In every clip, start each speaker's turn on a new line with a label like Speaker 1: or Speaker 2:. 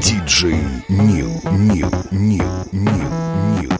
Speaker 1: Диджей Нил, Нил, Нил, Нил, Нил.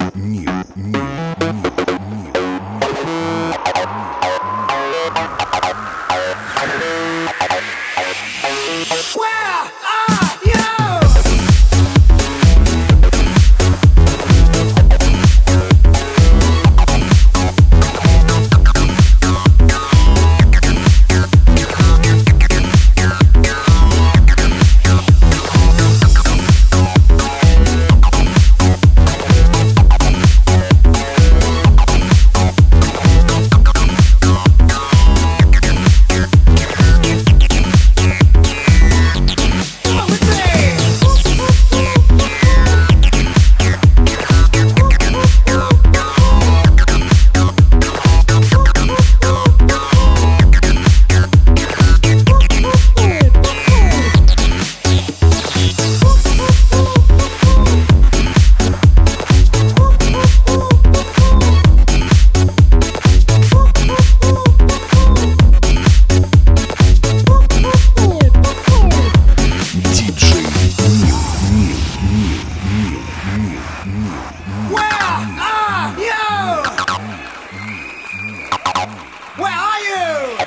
Speaker 1: Where are you?